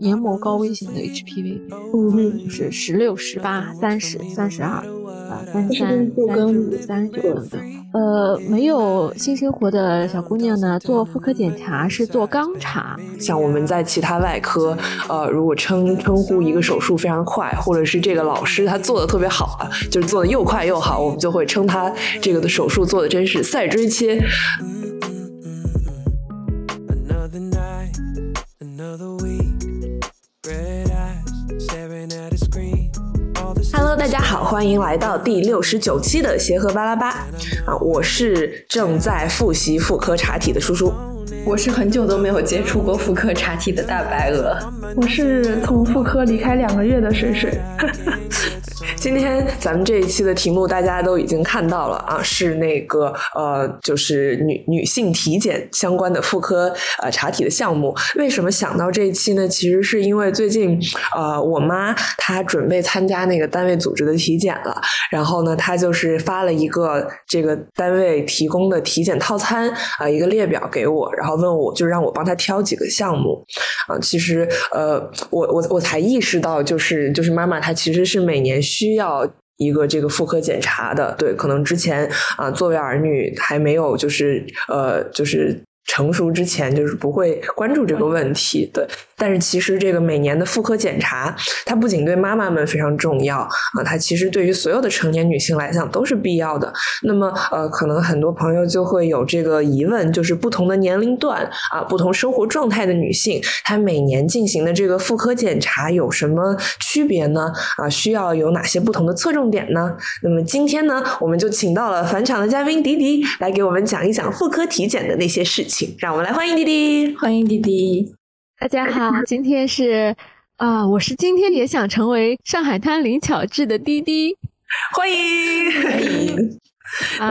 黏膜高危型的 HPV，嗯，是十六、十八、三十、三十二，啊，三十三、三十五、三十九等等。呃，没有性生活的小姑娘呢，做妇科检查是做肛查。像我们在其他外科，呃，如果称称呼一个手术非常快，或者是这个老师他做的特别好啊，就是做的又快又好，我们就会称他这个的手术做的真是赛锥切。大家好，欢迎来到第六十九期的协和巴拉巴啊！我是正在复习妇科查体的叔叔，我是很久都没有接触过妇科查体的大白鹅，我是从妇科离开两个月的水水。今天咱们这一期的题目大家都已经看到了啊，是那个呃，就是女女性体检相关的妇科呃查体的项目。为什么想到这一期呢？其实是因为最近呃，我妈她准备参加那个单位组织的体检了，然后呢，她就是发了一个这个单位提供的体检套餐啊一个列表给我，然后问我就让我帮她挑几个项目啊。其实呃，我我我才意识到，就是就是妈妈她其实是每年需需要一个这个妇科检查的，对，可能之前啊，作为儿女还没有，就是呃，就是成熟之前，就是不会关注这个问题，对。但是其实这个每年的妇科检查，它不仅对妈妈们非常重要啊，它其实对于所有的成年女性来讲都是必要的。那么呃，可能很多朋友就会有这个疑问，就是不同的年龄段啊，不同生活状态的女性，她每年进行的这个妇科检查有什么区别呢？啊，需要有哪些不同的侧重点呢？那么今天呢，我们就请到了返场的嘉宾迪迪来给我们讲一讲妇科体检的那些事情。让我们来欢迎滴滴，欢迎滴滴。大家好，今天是啊，我是今天也想成为上海滩林巧稚的滴滴，欢迎欢迎，啊，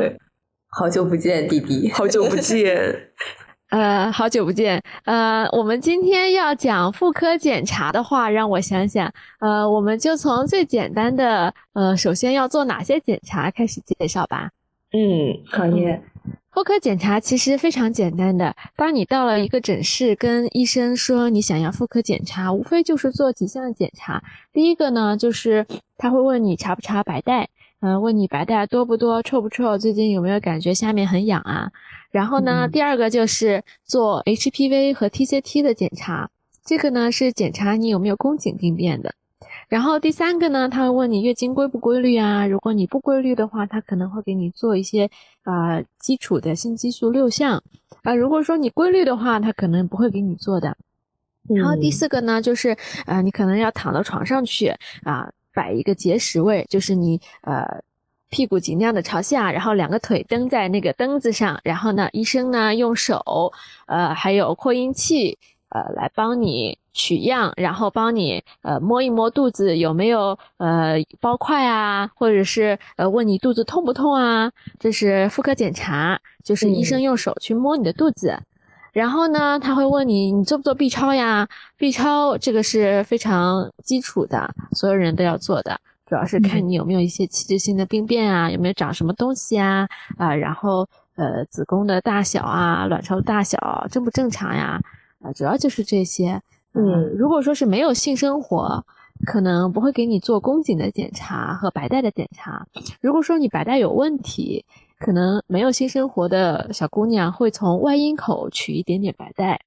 好久不见，滴滴，好久不见，呃，好久不见，呃，我们今天要讲妇科检查的话，让我想想，呃，我们就从最简单的，呃，首先要做哪些检查开始介绍吧。嗯，可以。妇科检查其实非常简单的。当你到了一个诊室，跟医生说你想要妇科检查，无非就是做几项检查。第一个呢，就是他会问你查不查白带，嗯，问你白带多不多，臭不臭，最近有没有感觉下面很痒啊？然后呢，第二个就是做 HPV 和 TCT 的检查，这个呢是检查你有没有宫颈病变的。然后第三个呢，他会问你月经规不规律啊？如果你不规律的话，他可能会给你做一些呃基础的性激素六项啊。如果说你规律的话，他可能不会给你做的。然后第四个呢，就是啊，你可能要躺到床上去啊，摆一个结石位，就是你呃屁股尽量的朝下，然后两个腿蹬在那个蹬子上，然后呢，医生呢用手呃还有扩音器呃来帮你。取样，然后帮你呃摸一摸肚子有没有呃包块啊，或者是呃问你肚子痛不痛啊？这是妇科检查，就是医生用手去摸你的肚子。然后呢，他会问你你做不做 B 超呀？B 超这个是非常基础的，所有人都要做的，主要是看你有没有一些器质性的病变啊，有没有长什么东西啊啊，然后呃子宫的大小啊，卵巢大小正不正常呀？啊，主要就是这些。嗯，如果说是没有性生活，可能不会给你做宫颈的检查和白带的检查。如果说你白带有问题，可能没有性生活的小姑娘会从外阴口取一点点白带。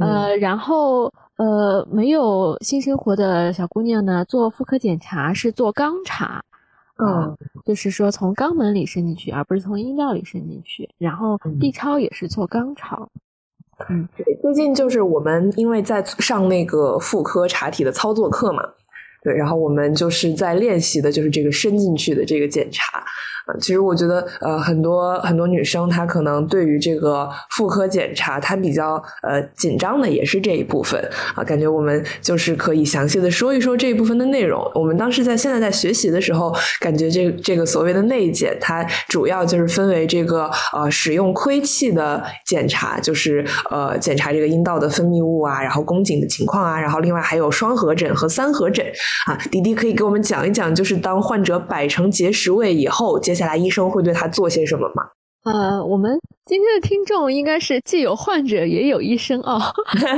呃，然后呃，没有性生活的小姑娘呢，做妇科检查是做肛查，嗯，就是说从肛门里伸进去，而不是从阴道里伸进去。然后 B 超也是做肛超。嗯，对，最近就是我们因为在上那个妇科查体的操作课嘛，对，然后我们就是在练习的就是这个伸进去的这个检查。其实我觉得，呃，很多很多女生她可能对于这个妇科检查，她比较呃紧张的也是这一部分啊。感觉我们就是可以详细的说一说这一部分的内容。我们当时在现在在学习的时候，感觉这这个所谓的内检，它主要就是分为这个呃使用窥器的检查，就是呃检查这个阴道的分泌物啊，然后宫颈的情况啊，然后另外还有双合诊和三合诊啊。迪迪可以给我们讲一讲，就是当患者摆成结石位以后，接下来医生会对他做些什么吗？呃，我们今天的听众应该是既有患者也有医生哦，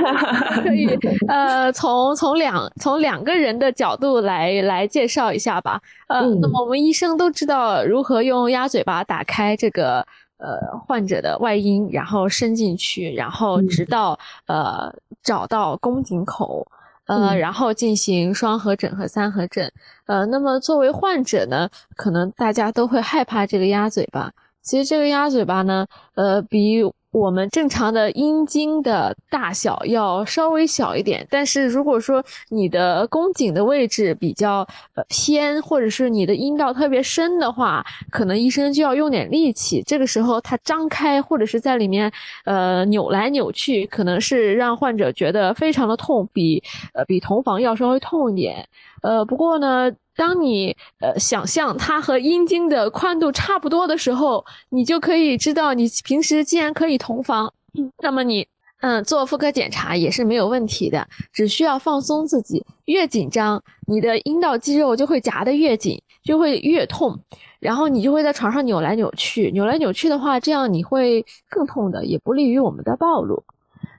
可以呃从从两从两个人的角度来来介绍一下吧。呃，那么我们医生都知道如何用鸭嘴巴打开这个呃患者的外阴，然后伸进去，然后直到呃找到宫颈口，呃，然后进行双合诊和三合诊。呃，那么作为患者呢，可能大家都会害怕这个鸭嘴巴。其实这个鸭嘴巴呢，呃，比我们正常的阴茎的大小要稍微小一点。但是如果说你的宫颈的位置比较呃偏，或者是你的阴道特别深的话，可能医生就要用点力气。这个时候它张开或者是在里面呃扭来扭去，可能是让患者觉得非常的痛，比呃比同房要稍微痛一点。呃，不过呢。当你呃想象它和阴茎的宽度差不多的时候，你就可以知道，你平时既然可以同房，那么你嗯做妇科检查也是没有问题的，只需要放松自己，越紧张，你的阴道肌肉就会夹得越紧，就会越痛，然后你就会在床上扭来扭去，扭来扭去的话，这样你会更痛的，也不利于我们的暴露。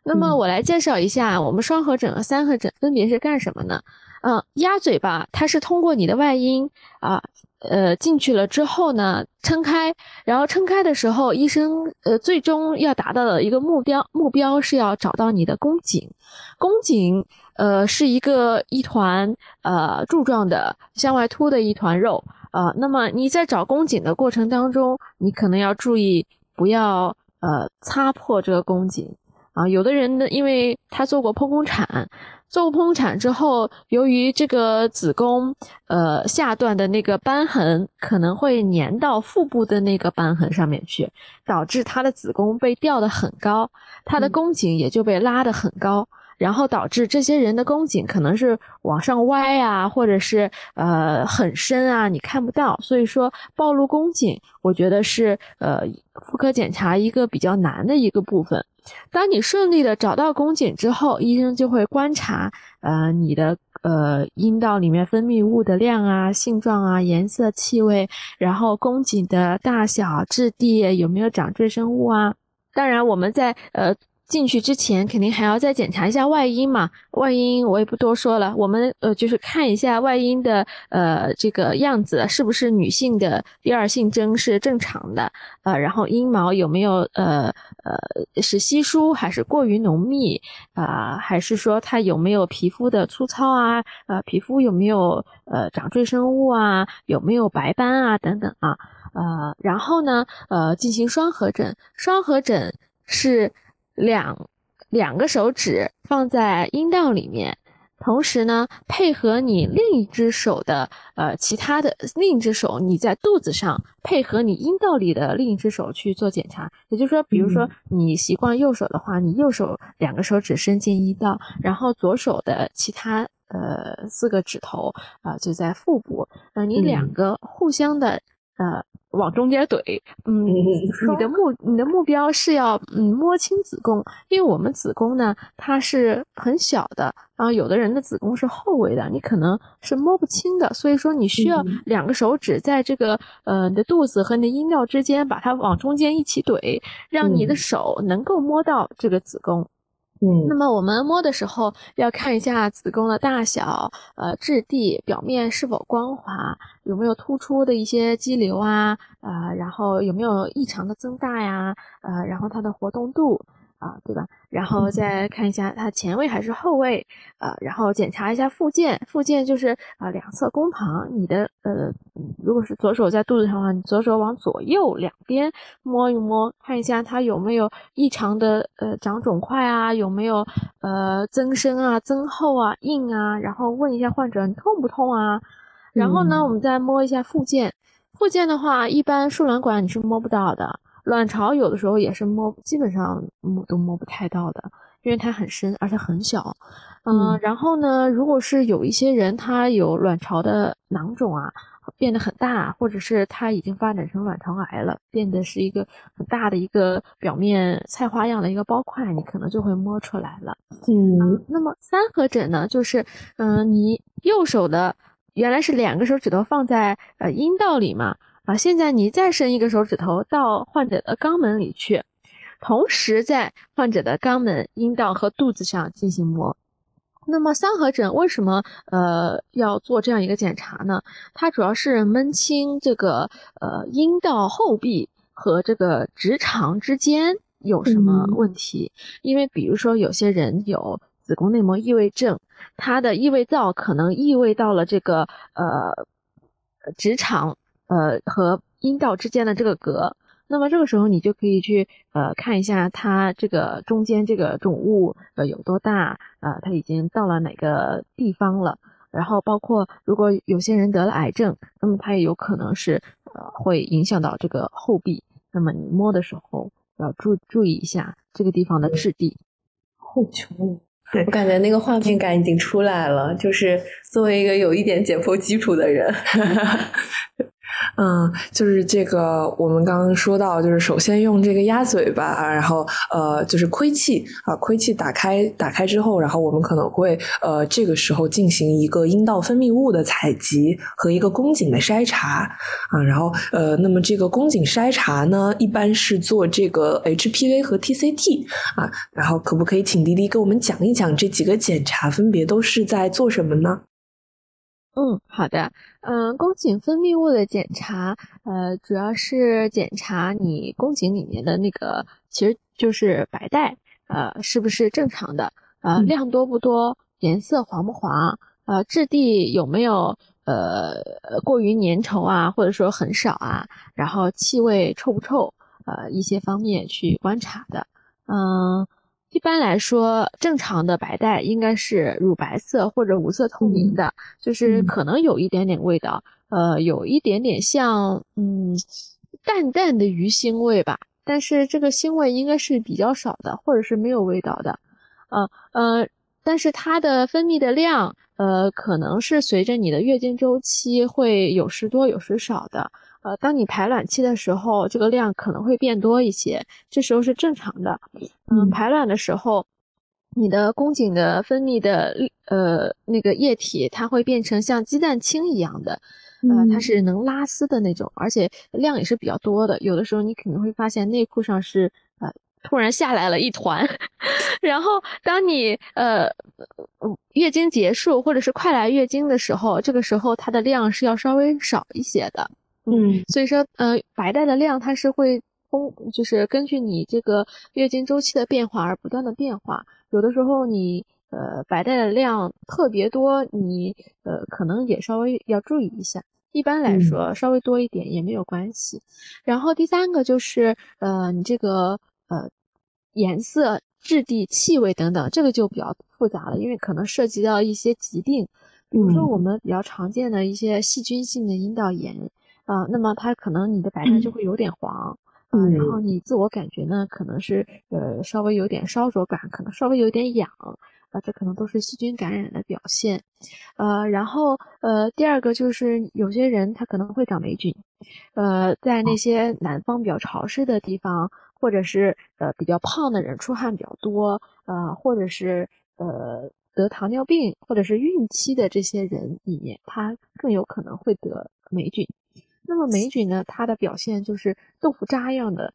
那么我来介绍一下，我们双合诊和三合诊分别是干什么呢？嗯，嗯鸭嘴巴它是通过你的外阴啊，呃进去了之后呢，撑开，然后撑开的时候，医生呃最终要达到的一个目标，目标是要找到你的宫颈。宫颈呃是一个一团呃柱状的向外凸的一团肉啊。那么你在找宫颈的过程当中，你可能要注意不要呃擦破这个宫颈啊。有的人呢，因为他做过剖宫产。做过剖宫产之后，由于这个子宫呃下段的那个瘢痕可能会粘到腹部的那个瘢痕上面去，导致他的子宫被吊得很高，他的宫颈也就被拉得很高，然后导致这些人的宫颈可能是往上歪啊，或者是呃很深啊，你看不到。所以说暴露宫颈，我觉得是呃妇科检查一个比较难的一个部分。当你顺利的找到宫颈之后，医生就会观察，呃，你的呃阴道里面分泌物的量啊、性状啊、颜色、气味，然后宫颈的大小、质地有没有长赘生物啊。当然，我们在呃。进去之前肯定还要再检查一下外阴嘛，外阴我也不多说了，我们呃就是看一下外阴的呃这个样子是不是女性的第二性征是正常的，呃然后阴毛有没有呃呃是稀疏还是过于浓密啊，还是说它有没有皮肤的粗糙啊，呃皮肤有没有呃长赘生物啊，有没有白斑啊等等啊，呃然后呢呃进行双合诊，双合诊是。两两个手指放在阴道里面，同时呢，配合你另一只手的呃其他的另一只手，你在肚子上配合你阴道里的另一只手去做检查。也就是说，比如说你习惯右手的话，你右手两个手指伸进阴道，然后左手的其他呃四个指头啊就在腹部，呃，你两个互相的。呃，往中间怼，嗯，你的目你的目标是要嗯摸清子宫，因为我们子宫呢它是很小的，然后有的人的子宫是后位的，你可能是摸不清的，所以说你需要两个手指在这个呃你的肚子和你的阴道之间把它往中间一起怼，让你的手能够摸到这个子宫。嗯，那么我们摸的时候要看一下子宫的大小，呃，质地，表面是否光滑，有没有突出的一些肌瘤啊，呃，然后有没有异常的增大呀，呃，然后它的活动度。啊，对吧？然后再看一下它前位还是后位，呃，然后检查一下附件，附件就是啊两侧宫旁，你的呃，如果是左手在肚子上的话，你左手往左右两边摸一摸，看一下它有没有异常的呃长肿块啊，有没有呃增生啊、增厚啊、硬啊，然后问一下患者你痛不痛啊？然后呢，我们再摸一下附件，附件的话，一般输卵管你是摸不到的。卵巢有的时候也是摸，基本上摸都摸不太到的，因为它很深，而且很小。嗯，然后呢，如果是有一些人他有卵巢的囊肿啊，变得很大，或者是他已经发展成卵巢癌了，变得是一个很大的一个表面菜花样的一个包块，你可能就会摸出来了。嗯，那么三合枕呢，就是嗯，你右手的原来是两个手指头放在呃阴道里嘛。啊，现在你再伸一个手指头到患者的肛门里去，同时在患者的肛门、阴道和肚子上进行摸。那么三合诊为什么呃要做这样一个检查呢？它主要是闷清这个呃阴道后壁和这个直肠之间有什么问题。因为比如说有些人有子宫内膜异位症，他的异位灶可能异位到了这个呃直肠呃和阴道之间的这个隔。那么这个时候，你就可以去呃看一下它这个中间这个肿物呃有多大啊，它已经到了哪个地方了。然后包括如果有些人得了癌症，那么它也有可能是呃会影响到这个后壁。那么你摸的时候要注注意一下这个地方的质地。后球，对我感觉那个画面感已经出来了，就是作为一个有一点解剖基础的人。嗯，就是这个，我们刚刚说到，就是首先用这个鸭嘴巴，然后呃，就是窥气啊，窥气打开，打开之后，然后我们可能会呃，这个时候进行一个阴道分泌物的采集和一个宫颈的筛查啊，然后呃，那么这个宫颈筛查呢，一般是做这个 HPV 和 TCT 啊，然后可不可以请滴滴给我们讲一讲这几个检查分别都是在做什么呢？嗯，好的。嗯，宫颈分泌物的检查，呃，主要是检查你宫颈里面的那个，其实就是白带，呃，是不是正常的？呃，量多不多？颜色黄不黄？呃，质地有没有呃过于粘稠啊，或者说很少啊？然后气味臭不臭？呃，一些方面去观察的。嗯。一般来说，正常的白带应该是乳白色或者无色透明的，就是可能有一点点味道，呃，有一点点像嗯淡淡的鱼腥味吧。但是这个腥味应该是比较少的，或者是没有味道的，呃呃，但是它的分泌的量，呃，可能是随着你的月经周期会有时多有时少的。呃，当你排卵期的时候，这个量可能会变多一些，这时候是正常的。嗯，排卵的时候，你的宫颈的分泌的呃那个液体，它会变成像鸡蛋清一样的，呃，它是能拉丝的那种，而且量也是比较多的。有的时候你可能会发现内裤上是呃突然下来了一团，然后当你呃月经结束或者是快来月经的时候，这个时候它的量是要稍微少一些的。嗯，所以说，呃，白带的量它是会通，就是根据你这个月经周期的变化而不断的变化。有的时候你，呃，白带的量特别多，你，呃，可能也稍微要注意一下。一般来说，稍微多一点也没有关系。然后第三个就是，呃，你这个，呃，颜色、质地、气味等等，这个就比较复杂了，因为可能涉及到一些疾病，比如说我们比较常见的一些细菌性的阴道炎。啊，那么它可能你的白带就会有点黄，啊，然后你自我感觉呢，可能是呃稍微有点烧灼感，可能稍微有点痒，啊，这可能都是细菌感染的表现，呃，然后呃第二个就是有些人他可能会长霉菌，呃，在那些南方比较潮湿的地方，或者是呃比较胖的人出汗比较多，呃，或者是呃得糖尿病或者是孕期的这些人里面，他更有可能会得霉菌。那么霉菌呢？它的表现就是豆腐渣一样的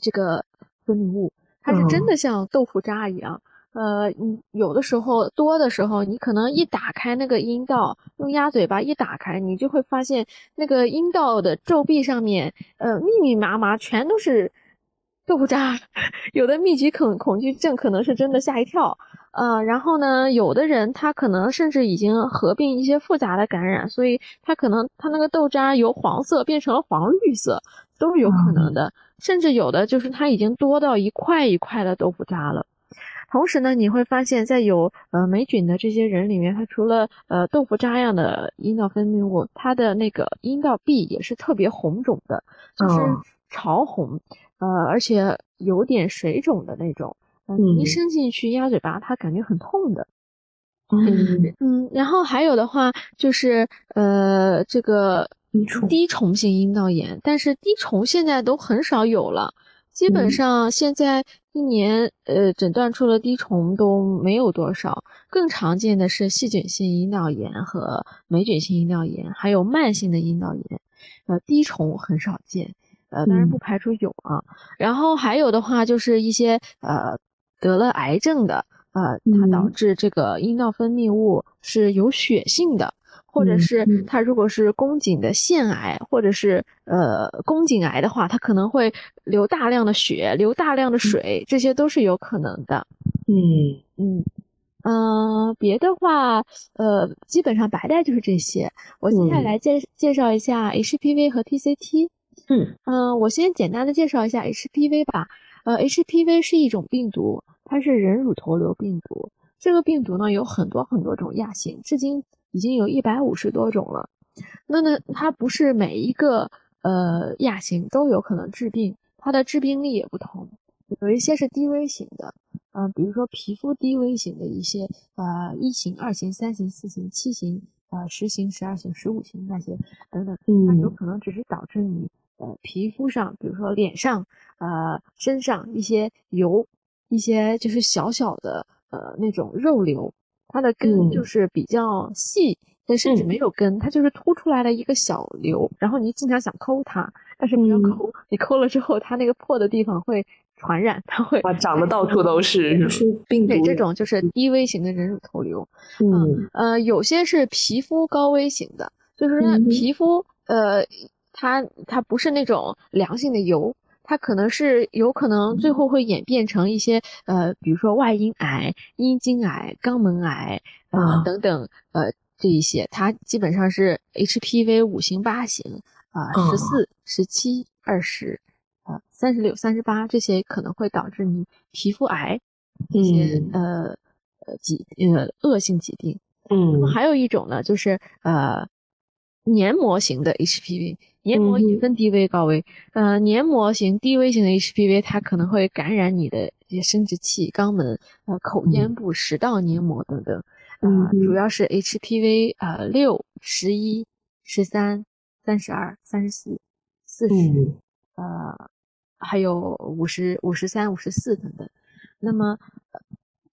这个分泌物，它是真的像豆腐渣一样。呃，你有的时候多的时候，你可能一打开那个阴道，用鸭嘴巴一打开，你就会发现那个阴道的皱壁上面，呃，密密麻麻全都是豆腐渣。有的密集恐恐惧症可能是真的吓一跳。呃，然后呢，有的人他可能甚至已经合并一些复杂的感染，所以他可能他那个豆渣由黄色变成了黄绿色，都是有可能的。甚至有的就是它已经多到一块一块的豆腐渣了。同时呢，你会发现在有呃霉菌的这些人里面，他除了呃豆腐渣样的阴道分泌物，他的那个阴道壁也是特别红肿的，就是潮红，呃，而且有点水肿的那种。你一伸进去鸭嘴巴，它感觉很痛的。嗯嗯，然后还有的话就是呃，这个滴虫性阴道炎，但是滴虫现在都很少有了，基本上现在一年呃诊断出了滴虫都没有多少，更常见的是细菌性阴道炎和霉菌性阴道炎，还有慢性的阴道炎。呃，滴虫很少见，呃，当然不排除有啊。然后还有的话就是一些呃得了癌症的，呃，它导致这个阴道分泌物是有血性的。或者是它如果是宫颈的腺癌，或者是呃宫颈癌的话，它可能会流大量的血，流大量的水，这些都是有可能的。嗯嗯嗯，别的话，呃，基本上白带就是这些。我接下来介介绍一下 HPV 和 TCT。嗯嗯，我先简单的介绍一下 HPV 吧。呃，HPV 是一种病毒，它是人乳头瘤病毒。这个病毒呢有很多很多种亚型，至今。已经有一百五十多种了，那呢，它不是每一个呃亚型都有可能致病，它的致病力也不同，有一些是低危型的，嗯，比如说皮肤低危型的一些呃一型、二型、三型、四型、七型、呃十型、十二型、十五型那些等等，它有可能只是导致你呃皮肤上，比如说脸上、呃身上一些油，一些就是小小的呃那种肉瘤。它的根就是比较细，但甚至没有根，它就是凸出来的一个小瘤。然后你经常想抠它，但是不要抠，你抠了之后，它那个破的地方会传染，它会长得到处都是，是病毒。对，这种就是低危型的人乳头瘤。嗯呃，有些是皮肤高危型的，就是说皮肤呃，它它不是那种良性的油。它可能是有可能最后会演变成一些呃，比如说外阴癌、阴茎癌、肛门癌啊等等呃这一些，它基本上是 HPV 五型八型啊十四、十七、二十啊三十六、三十八这些可能会导致你皮肤癌这些呃呃疾呃恶性疾病。嗯，那么还有一种呢，就是呃黏膜型的 HPV。黏膜也分低危高危，呃，黏膜型低危型的 HPV，它可能会感染你的一些生殖器、肛门、呃口咽部、食道黏膜等等，啊，主要是 HPV 呃六、十一、十三、三十二、三十四、四十，呃，还有五十五十三、五十四等等。那么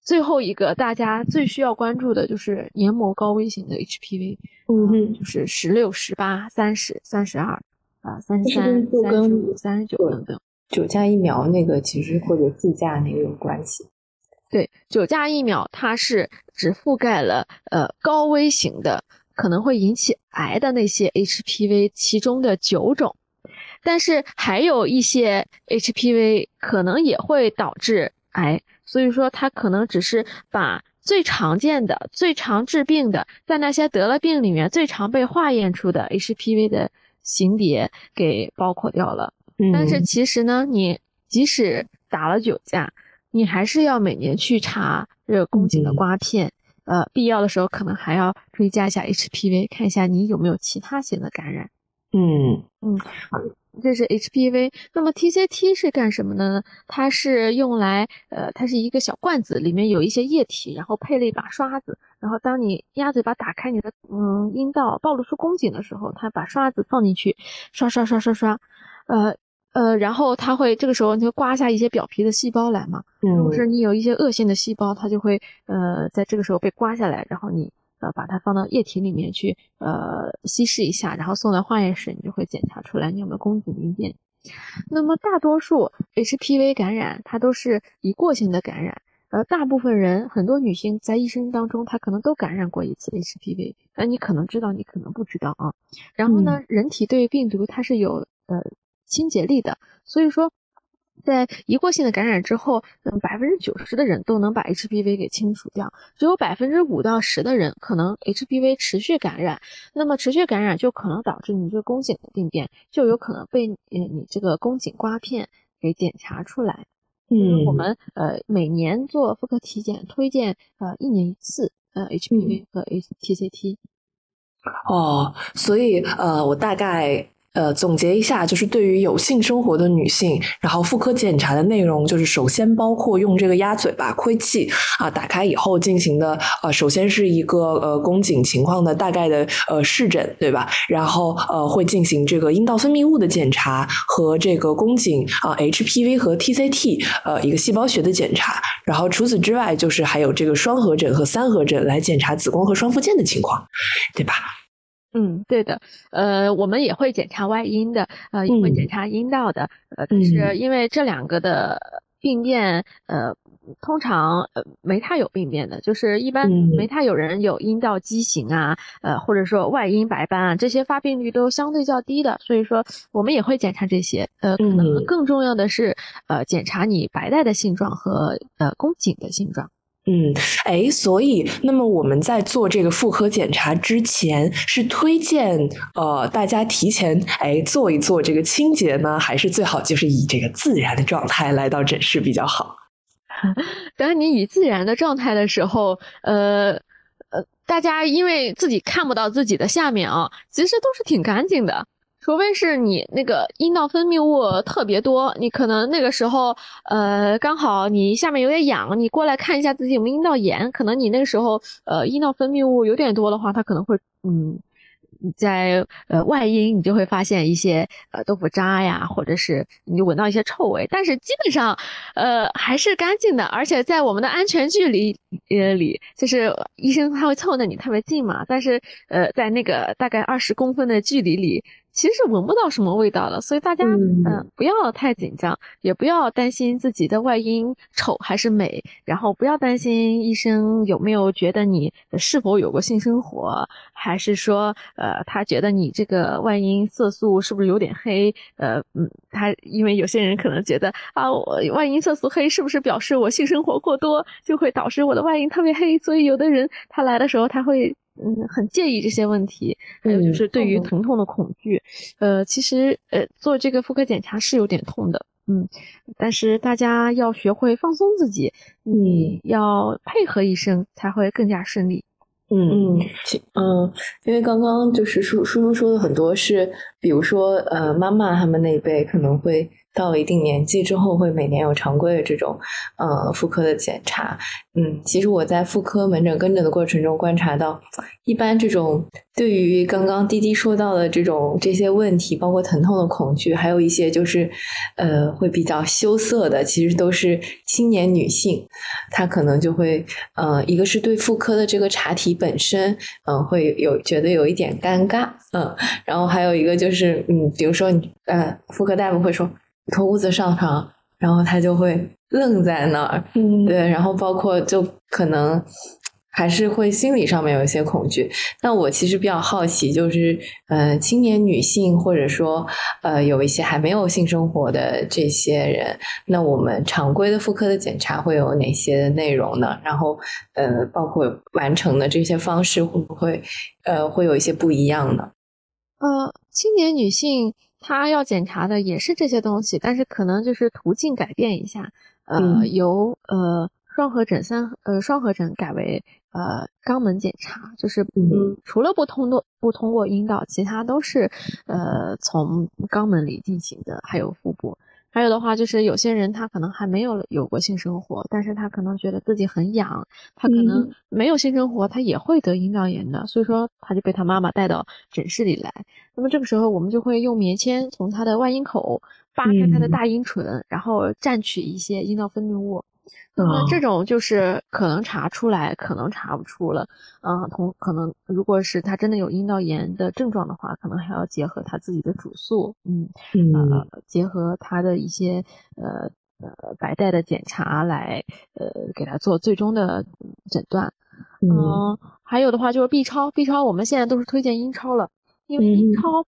最后一个大家最需要关注的就是黏膜高危型的 HPV，嗯，就是十六、十八、三十、三十二。啊，三十三、三十五、三十九等等，九价疫苗那个其实或者自价那个有关系。对，九价疫苗它是只覆盖了呃高危型的，可能会引起癌的那些 HPV 其中的九种，但是还有一些 HPV 可能也会导致癌，所以说它可能只是把最常见的、最常治病的，在那些得了病里面最常被化验出的 HPV 的。型别给包括掉了，但是其实呢，你即使打了九价，你还是要每年去查这个宫颈的刮片，呃，必要的时候可能还要追加一下 HPV，看一下你有没有其他型的感染。嗯嗯。这是 HPV，那么 TCT 是干什么的呢？它是用来，呃，它是一个小罐子，里面有一些液体，然后配了一把刷子，然后当你鸭嘴巴打开你的，嗯，阴道暴露出宫颈的时候，它把刷子放进去，刷刷刷刷刷，呃呃，然后它会这个时候就刮下一些表皮的细胞来嘛，如果是你有一些恶性的细胞，它就会，呃，在这个时候被刮下来，然后你。呃，把它放到液体里面去，呃，稀释一下，然后送到化验室，你就会检查出来你有没有宫颈病变。那么大多数 HPV 感染，它都是一过性的感染，呃，大部分人，很多女性在一生当中，她可能都感染过一次 HPV，那你可能知道，你可能不知道啊。然后呢，人体对病毒它是有呃清洁力的，所以说。在一过性的感染之后，嗯，百分之九十的人都能把 HPV 给清除掉，只有百分之五到十的人可能 HPV 持续感染。那么持续感染就可能导致你这个宫颈的病变，就有可能被嗯你这个宫颈刮片给检查出来。嗯，我们呃每年做妇科体检，推荐呃一年一次呃 HPV 和 HTCT。哦，所以呃我大概。呃总结一下，就是对于有性生活的女性，然后妇科检查的内容就是首先包括用这个鸭嘴巴窥器啊打开以后进行的呃，首先是一个呃宫颈情况的大概的呃视诊，对吧？然后呃会进行这个阴道分泌物的检查和这个宫颈啊 HPV 和 TCT 呃一个细胞学的检查，然后除此之外就是还有这个双合诊和三合诊来检查子宫和双附件的情况，对吧？嗯，对的，呃，我们也会检查外阴的，呃，也会检查阴道的，呃，但是因为这两个的病变，呃，通常呃没太有病变的，就是一般没太有人有阴道畸形啊，呃，或者说外阴白斑啊，这些发病率都相对较低的，所以说我们也会检查这些，呃，可能更重要的是，呃，检查你白带的性状和呃宫颈的性状。嗯，哎，所以，那么我们在做这个妇科检查之前，是推荐呃大家提前哎做一做这个清洁呢，还是最好就是以这个自然的状态来到诊室比较好？当你以自然的状态的时候，呃呃，大家因为自己看不到自己的下面啊，其实都是挺干净的。除非是你那个阴道分泌物特别多，你可能那个时候，呃，刚好你下面有点痒，你过来看一下自己有没有阴道炎，可能你那个时候，呃，阴道分泌物有点多的话，它可能会，嗯。在呃外阴，你就会发现一些呃豆腐渣呀，或者是你闻到一些臭味，但是基本上呃还是干净的，而且在我们的安全距离呃里，就是医生他会凑得你特别近嘛，但是呃在那个大概二十公分的距离里，其实是闻不到什么味道了，所以大家嗯不要太紧张，也不要担心自己的外阴丑还是美，然后不要担心医生有没有觉得你是否有过性生活，还是说呃。他觉得你这个外阴色素是不是有点黑？呃，嗯，他因为有些人可能觉得啊，我外阴色素黑是不是表示我性生活过多，就会导致我的外阴特别黑？所以有的人他来的时候他会嗯很介意这些问题。还有就是对于疼痛的恐惧，呃，其实呃做这个妇科检查是有点痛的，嗯，但是大家要学会放松自己，你要配合医生才会更加顺利。嗯嗯嗯，因为刚刚就是叔叔叔说的很多是，比如说呃，妈妈他们那一辈可能会。到了一定年纪之后，会每年有常规的这种呃妇科的检查。嗯，其实我在妇科门诊跟诊的过程中观察到，一般这种对于刚刚滴滴说到的这种这些问题，包括疼痛的恐惧，还有一些就是呃会比较羞涩的，其实都是青年女性，她可能就会呃一个是对妇科的这个查体本身，嗯会有觉得有一点尴尬，嗯，然后还有一个就是嗯，比如说你呃妇科大夫会说。脱裤子上床，然后他就会愣在那儿，嗯，对，然后包括就可能还是会心理上面有一些恐惧。那我其实比较好奇，就是呃，青年女性或者说呃有一些还没有性生活的这些人，那我们常规的妇科的检查会有哪些内容呢？然后呃，包括完成的这些方式会不会呃会有一些不一样呢？呃，青年女性。他要检查的也是这些东西，但是可能就是途径改变一下，呃，由呃双合诊三呃双合诊改为呃肛门检查，就是嗯除了不通过不通过阴道，其他都是呃从肛门里进行的，还有腹部。还有的话，就是有些人他可能还没有有过性生活，但是他可能觉得自己很痒，他可能没有性生活，他也会得阴道炎的，所以说他就被他妈妈带到诊室里来。那么这个时候，我们就会用棉签从他的外阴口扒开他的大阴唇，然后蘸取一些阴道分泌物。那么这种就是可能查出来，可能查不出了。嗯，同可能如果是他真的有阴道炎的症状的话，可能还要结合他自己的主诉，嗯，呃，结合他的一些呃呃白带的检查来呃给他做最终的诊断。嗯，还有的话就是 B 超，B 超我们现在都是推荐阴超了，因为阴超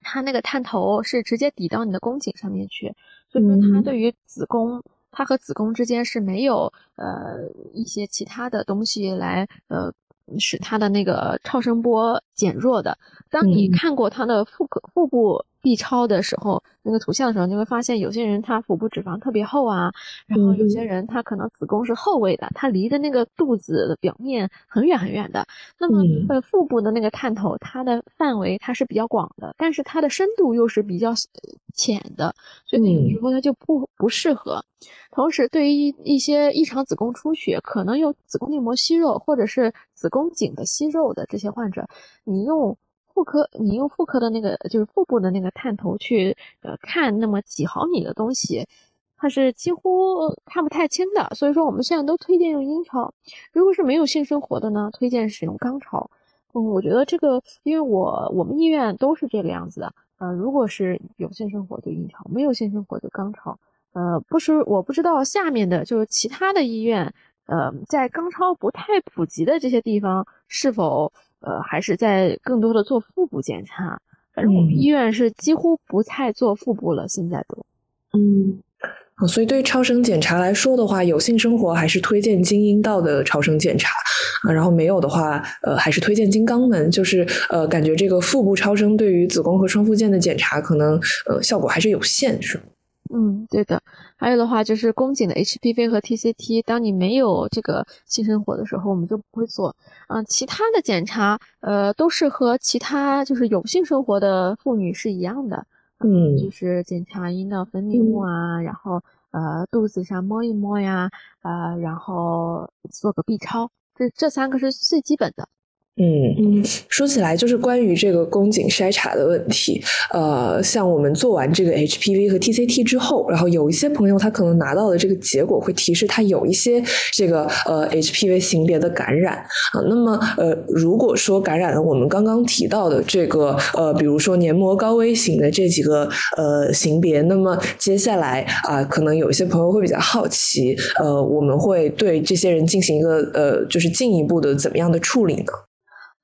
它那个探头是直接抵到你的宫颈上面去，所以说它对于子宫。它和子宫之间是没有呃一些其他的东西来呃使它的那个超声波减弱的。当你看过他的腹可腹部 B 超的时候，那个图像的时候，你会发现有些人他腹部脂肪特别厚啊，然后有些人他可能子宫是后位的，他离的那个肚子的表面很远很远的。那么呃腹部的那个探头，它的范围它是比较广的，但是它的深度又是比较浅的，所以有时候它就不不适合。同时，对于一一些异常子宫出血，可能有子宫内膜息肉或者是子宫颈的息肉的这些患者，你用。妇科，你用妇科的那个就是腹部的那个探头去呃看那么几毫米的东西，它是几乎看不太清的。所以说我们现在都推荐用阴超。如果是没有性生活的呢，推荐使用肛超。嗯，我觉得这个，因为我我们医院都是这个样子的。呃，如果是有性生活就阴超，没有性生活就肛超。呃，不是，我不知道下面的就是其他的医院，呃，在肛超不太普及的这些地方是否。呃，还是在更多的做腹部检查，反正我们医院是几乎不太做腹部了，现在都。嗯，所以对于超声检查来说的话，有性生活还是推荐经阴道的超声检查，啊，然后没有的话，呃，还是推荐经肛门。就是呃，感觉这个腹部超声对于子宫和双附件的检查，可能呃效果还是有限，是吗？嗯，对的。还有的话就是宫颈的 HPV 和 TCT，当你没有这个性生活的时候，我们就不会做。嗯，其他的检查，呃，都是和其他就是有性生活的妇女是一样的。嗯，就是检查阴道分泌物啊，然后呃肚子上摸一摸呀，呃，然后做个 B 超，这这三个是最基本的。嗯嗯，说起来就是关于这个宫颈筛查的问题，呃，像我们做完这个 HPV 和 TCT 之后，然后有一些朋友他可能拿到的这个结果会提示他有一些这个呃 HPV 型别的感染啊。那么呃，如果说感染了我们刚刚提到的这个呃，比如说黏膜高危型的这几个呃型别，那么接下来啊，可能有一些朋友会比较好奇，呃，我们会对这些人进行一个呃，就是进一步的怎么样的处理呢？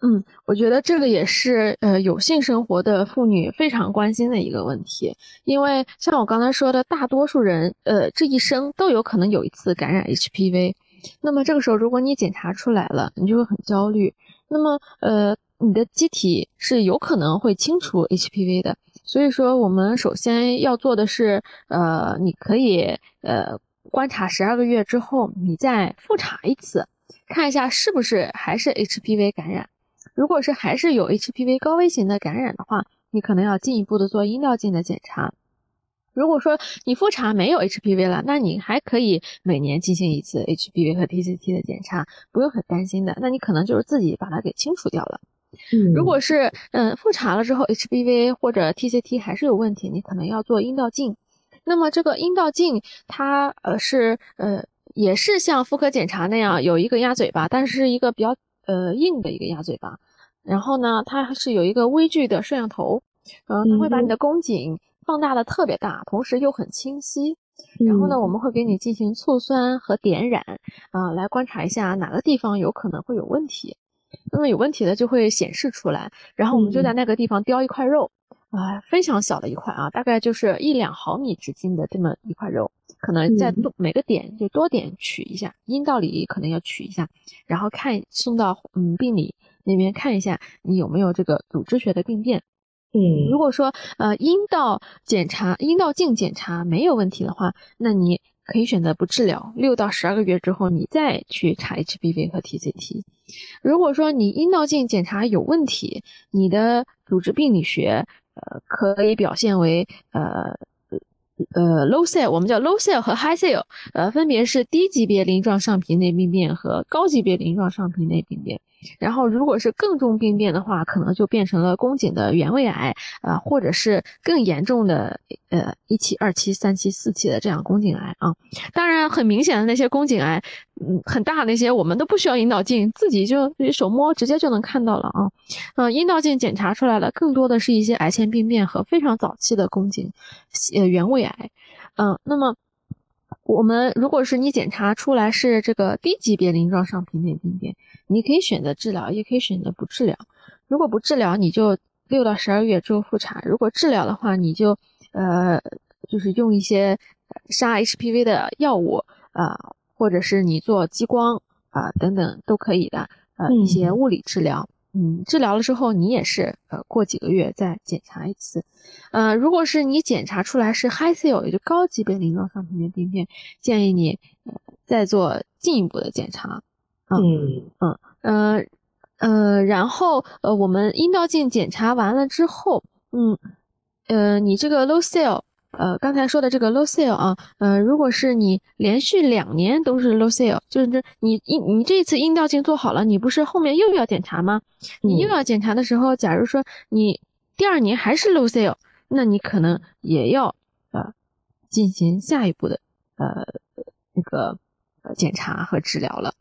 嗯，我觉得这个也是呃有性生活的妇女非常关心的一个问题，因为像我刚才说的，大多数人呃这一生都有可能有一次感染 HPV，那么这个时候如果你检查出来了，你就会很焦虑，那么呃你的机体是有可能会清除 HPV 的，所以说我们首先要做的是呃你可以呃观察十二个月之后，你再复查一次，看一下是不是还是 HPV 感染。如果是还是有 HPV 高危型的感染的话，你可能要进一步的做阴道镜的检查。如果说你复查没有 HPV 了，那你还可以每年进行一次 HPV 和 TCT 的检查，不用很担心的。那你可能就是自己把它给清除掉了。如果是嗯复查了之后 HPV 或者 TCT 还是有问题，你可能要做阴道镜。那么这个阴道镜它呃是呃也是像妇科检查那样有一个鸭嘴巴，但是一个比较呃硬的一个鸭嘴巴。然后呢，它是有一个微距的摄像头，嗯，它会把你的宫颈放大的特别大，同时又很清晰。然后呢，我们会给你进行醋酸和点染，啊，来观察一下哪个地方有可能会有问题。那么有问题的就会显示出来，然后我们就在那个地方雕一块肉，啊，非常小的一块啊，大概就是一两毫米直径的这么一块肉，可能在多每个点就多点取一下，阴道里可能要取一下，然后看送到嗯病理。那边看一下你有没有这个组织学的病变，嗯，如果说呃阴道检查、阴道镜检查没有问题的话，那你可以选择不治疗，六到十二个月之后你再去查 HPV 和 TCT。如果说你阴道镜检查有问题，你的组织病理学呃可以表现为呃呃 low cell，我们叫 low cell 和 high cell，呃分别是低级别鳞状上皮内病变和高级别鳞状上皮内病变。然后，如果是更重病变的话，可能就变成了宫颈的原位癌啊，或者是更严重的呃一期、二期、三期、四期的这样宫颈癌啊。当然，很明显的那些宫颈癌，嗯，很大那些，我们都不需要引导镜，自己就手摸直接就能看到了啊。嗯，阴道镜检查出来的更多的是一些癌前病变和非常早期的宫颈呃原位癌。嗯，那么我们如果是你检查出来是这个低级别鳞状上皮内病变。你可以选择治疗，也可以选择不治疗。如果不治疗，你就六到十二月之后复查；如果治疗的话，你就呃就是用一些杀 HPV 的药物啊，或者是你做激光啊等等都可以的呃一些物理治疗。嗯，治疗了之后，你也是呃过几个月再检查一次。呃，如果是你检查出来是 high cell，也就高级别鳞状上皮面病变，建议你呃再做进一步的检查。嗯嗯呃呃，然后呃我们阴道镜检查完了之后，嗯呃你这个 low cell。呃，刚才说的这个 low cell 啊，呃，如果是你连续两年都是 low cell，就是这你阴你这次阴道镜做好了，你不是后面又要检查吗？你又要检查的时候，假如说你第二年还是 low cell，那你可能也要呃进行下一步的呃那个呃检查和治疗了。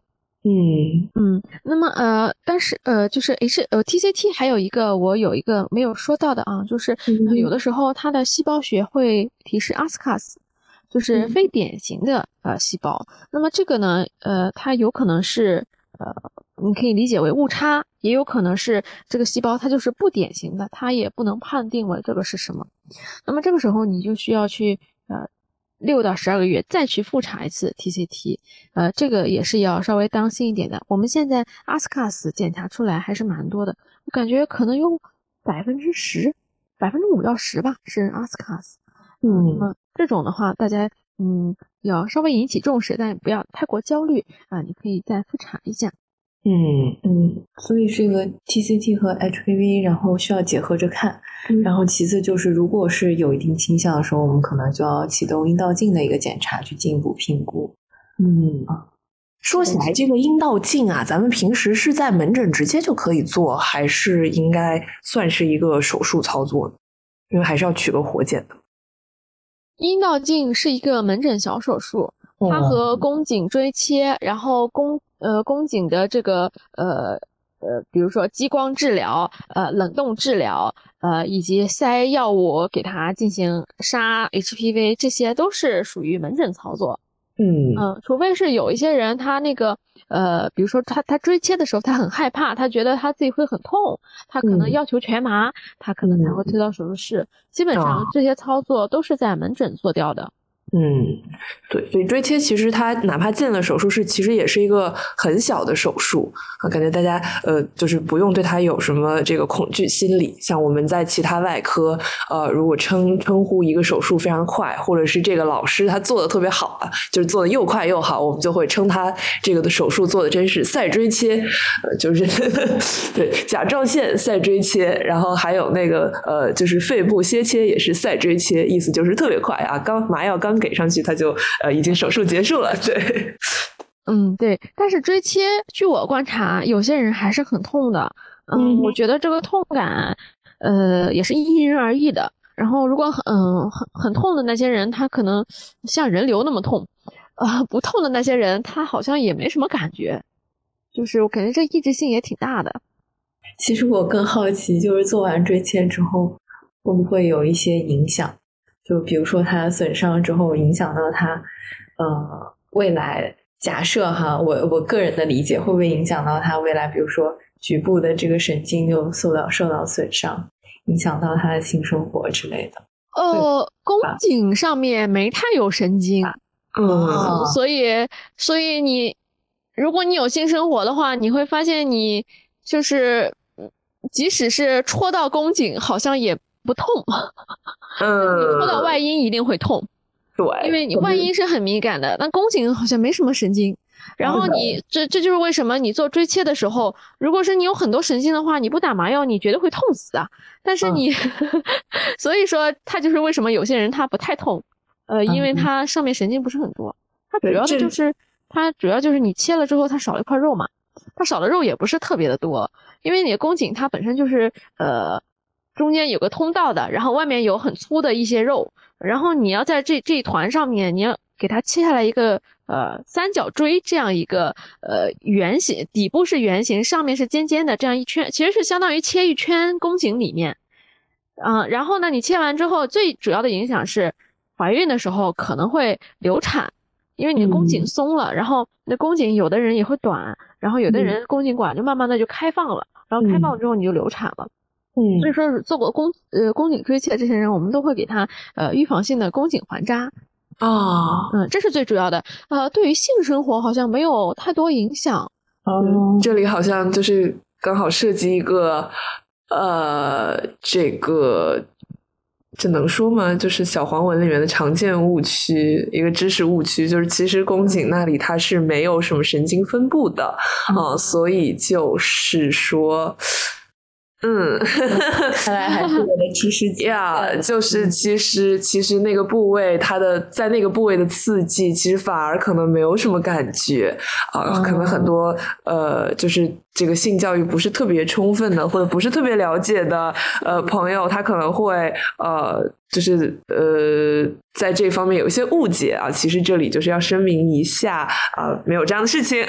嗯嗯，那么呃，但是呃，就是 H 呃 TCT 还有一个我有一个没有说到的啊，就是有的时候它的细胞学会提示 ASCAS，就是非典型的呃细胞。那么这个呢，呃，它有可能是呃，你可以理解为误差，也有可能是这个细胞它就是不典型的，它也不能判定为这个是什么。那么这个时候你就需要去呃。六到十二个月再去复查一次 TCT，呃，这个也是要稍微当心一点的。我们现在 ASCAS 检查出来还是蛮多的，我感觉可能有百分之十、百分之五到十吧，是 ASCAS。嗯，这种的话，大家嗯要稍微引起重视，但也不要太过焦虑啊。你可以再复查一下。嗯嗯，所以这个 TCT 和 HPV，然后需要结合着看。然后其次就是，如果是有一定倾向的时候，我们可能就要启动阴道镜的一个检查，去进一步评估。嗯啊，说起来这个阴道镜啊，咱们平时是在门诊直接就可以做，还是应该算是一个手术操作呢？因为还是要取个活检的。阴道镜是一个门诊小手术，它和宫颈锥切，然后宫呃宫颈的这个呃呃，比如说激光治疗、呃冷冻治疗、呃以及塞药物给它进行杀 HPV，这些都是属于门诊操作。嗯嗯，除非是有一些人他那个呃，比如说他他锥切的时候他很害怕，他觉得他自己会很痛，他可能要求全麻，他可能才会推到手术室。基本上这些操作都是在门诊做掉的。嗯，对，所以锥切其实它哪怕进了手术室，其实也是一个很小的手术啊。感觉大家呃，就是不用对它有什么这个恐惧心理。像我们在其他外科，呃，如果称称呼一个手术非常快，或者是这个老师他做的特别好啊，就是做的又快又好，我们就会称他这个的手术做的真是赛锥切，呃，就是 对甲状腺赛锥切，然后还有那个呃，就是肺部楔切也是赛锥切，意思就是特别快啊，刚麻药刚。给上去，他就呃已经手术结束了。对，嗯，对。但是椎切，据我观察，有些人还是很痛的。嗯，我觉得这个痛感，呃，也是因人而异的。然后，如果很嗯很很痛的那些人，他可能像人流那么痛；呃，不痛的那些人，他好像也没什么感觉。就是我感觉这抑制性也挺大的。其实我更好奇，就是做完椎切之后，会不会有一些影响？就比如说它损伤之后影响到它，呃，未来假设哈，我我个人的理解会不会影响到它未来，比如说局部的这个神经就受到受到损伤，影响到他的性生活之类的？呃，宫颈上面没太有神经，嗯，所以所以你如果你有性生活的话，你会发现你就是即使是戳到宫颈，好像也不痛。嗯，戳到外阴一定会痛，对，因为你外阴是很敏感的，但宫颈好像没什么神经。然后你这这就是为什么你做锥切的时候，如果是你有很多神经的话，你不打麻药，你绝对会痛死啊。但是你，所以说它就是为什么有些人他不太痛，呃，因为它上面神经不是很多，它主要的就是它主要就是你切了之后它少了一块肉嘛，它少的肉也不是特别的多，因为你的宫颈它本身就是呃。中间有个通道的，然后外面有很粗的一些肉，然后你要在这这一团上面，你要给它切下来一个呃三角锥这样一个呃圆形，底部是圆形，上面是尖尖的这样一圈，其实是相当于切一圈宫颈里面，嗯，然后呢，你切完之后，最主要的影响是怀孕的时候可能会流产，因为你的宫颈松了，然后那宫颈有的人也会短，然后有的人宫颈管就慢慢的就开放了，然后开放之后你就流产了。嗯，所以说做过宫呃宫颈锥切这些人，我们都会给他呃预防性的宫颈环扎啊，嗯，这是最主要的。呃，对于性生活好像没有太多影响。嗯，这里好像就是刚好涉及一个呃，这个这能说吗？就是小黄文里面的常见误区，一个知识误区，就是其实宫颈那里它是没有什么神经分布的啊，所以就是说。嗯，看来还是我的知识呀，就是其实其实那个部位，它的在那个部位的刺激，其实反而可能没有什么感觉。啊，可能很多呃，就是这个性教育不是特别充分的，或者不是特别了解的呃朋友，他可能会呃，就是呃，在这方面有一些误解啊。其实这里就是要声明一下啊，没有这样的事情。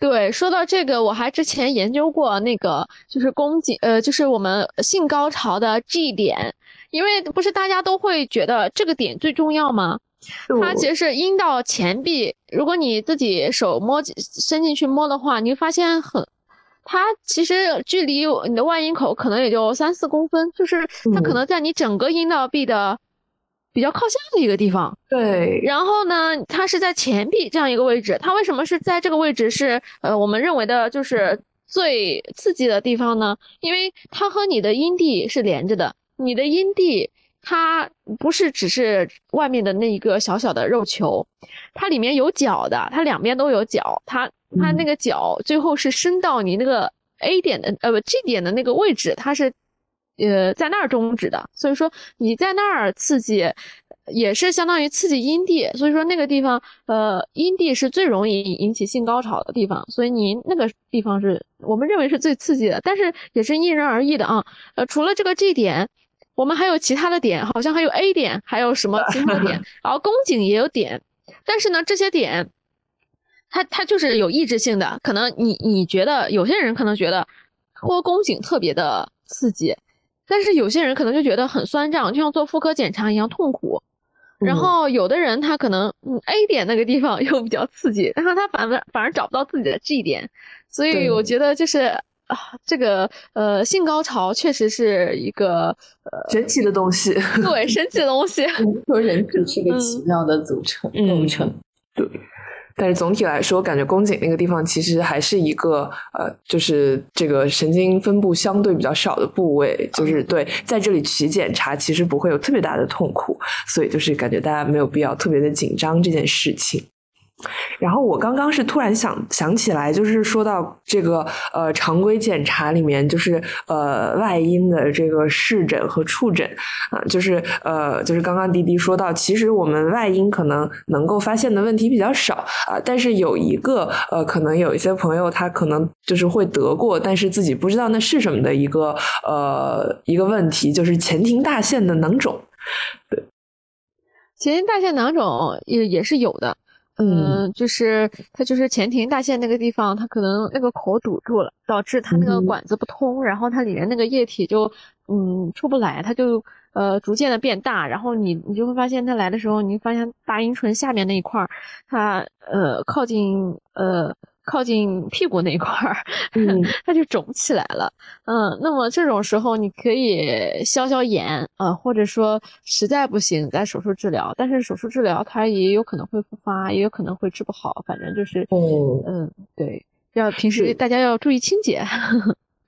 对，说到这个，我还之前研究过那个，就是宫颈，呃，就是我们性高潮的 G 点，因为不是大家都会觉得这个点最重要吗？它其实是阴道前壁，如果你自己手摸伸进去摸的话，你会发现很，它其实距离你的外阴口可能也就三四公分，就是它可能在你整个阴道壁的。比较靠下的一个地方，对。然后呢，它是在前臂这样一个位置。它为什么是在这个位置？是呃，我们认为的就是最刺激的地方呢？因为它和你的阴蒂是连着的。你的阴蒂它不是只是外面的那一个小小的肉球，它里面有角的，它两边都有角。它它那个角最后是伸到你那个 A 点的呃不 G 点的那个位置，它是。呃，在那儿终止的，所以说你在那儿刺激，也是相当于刺激阴蒂，所以说那个地方，呃，阴蒂是最容易引起性高潮的地方，所以你那个地方是我们认为是最刺激的，但是也是因人而异的啊。呃，除了这个 G 点，我们还有其他的点，好像还有 A 点，还有什么其他点，然后宫颈也有点，但是呢，这些点，它它就是有抑制性的，可能你你觉得有些人可能觉得托宫颈特别的刺激。但是有些人可能就觉得很酸胀，就像做妇科检查一样痛苦。然后有的人他可能嗯 A 点那个地方 又比较刺激，然后他反而反而找不到自己的 G 点。所以我觉得就是啊，这个呃性高潮确实是一个呃神奇的东西。对，神奇的东西。说人体是个奇妙的组成构成。对。但是总体来说，感觉宫颈那个地方其实还是一个呃，就是这个神经分布相对比较少的部位，就是对在这里取检查其实不会有特别大的痛苦，所以就是感觉大家没有必要特别的紧张这件事情。然后我刚刚是突然想想起来，就是说到这个呃常规检查里面，就是呃外阴的这个视诊和触诊啊，就是呃就是刚刚滴滴说到，其实我们外阴可能能够发现的问题比较少啊，但是有一个呃可能有一些朋友他可能就是会得过，但是自己不知道那是什么的一个呃一个问题，就是前庭大腺的囊肿。对，前庭大腺囊肿也也是有的。嗯，就是它就是前庭大腺那个地方，它可能那个口堵住了，导致它那个管子不通，然后它里面那个液体就嗯出不来，它就呃逐渐的变大，然后你你就会发现它来的时候，你发现大阴唇下面那一块儿，它呃靠近呃。靠近屁股那块儿，它就肿起来了。嗯，那么这种时候你可以消消炎啊，或者说实在不行再手术治疗。但是手术治疗它也有可能会复发，也有可能会治不好。反正就是，嗯，对，要平时大家要注意清洁。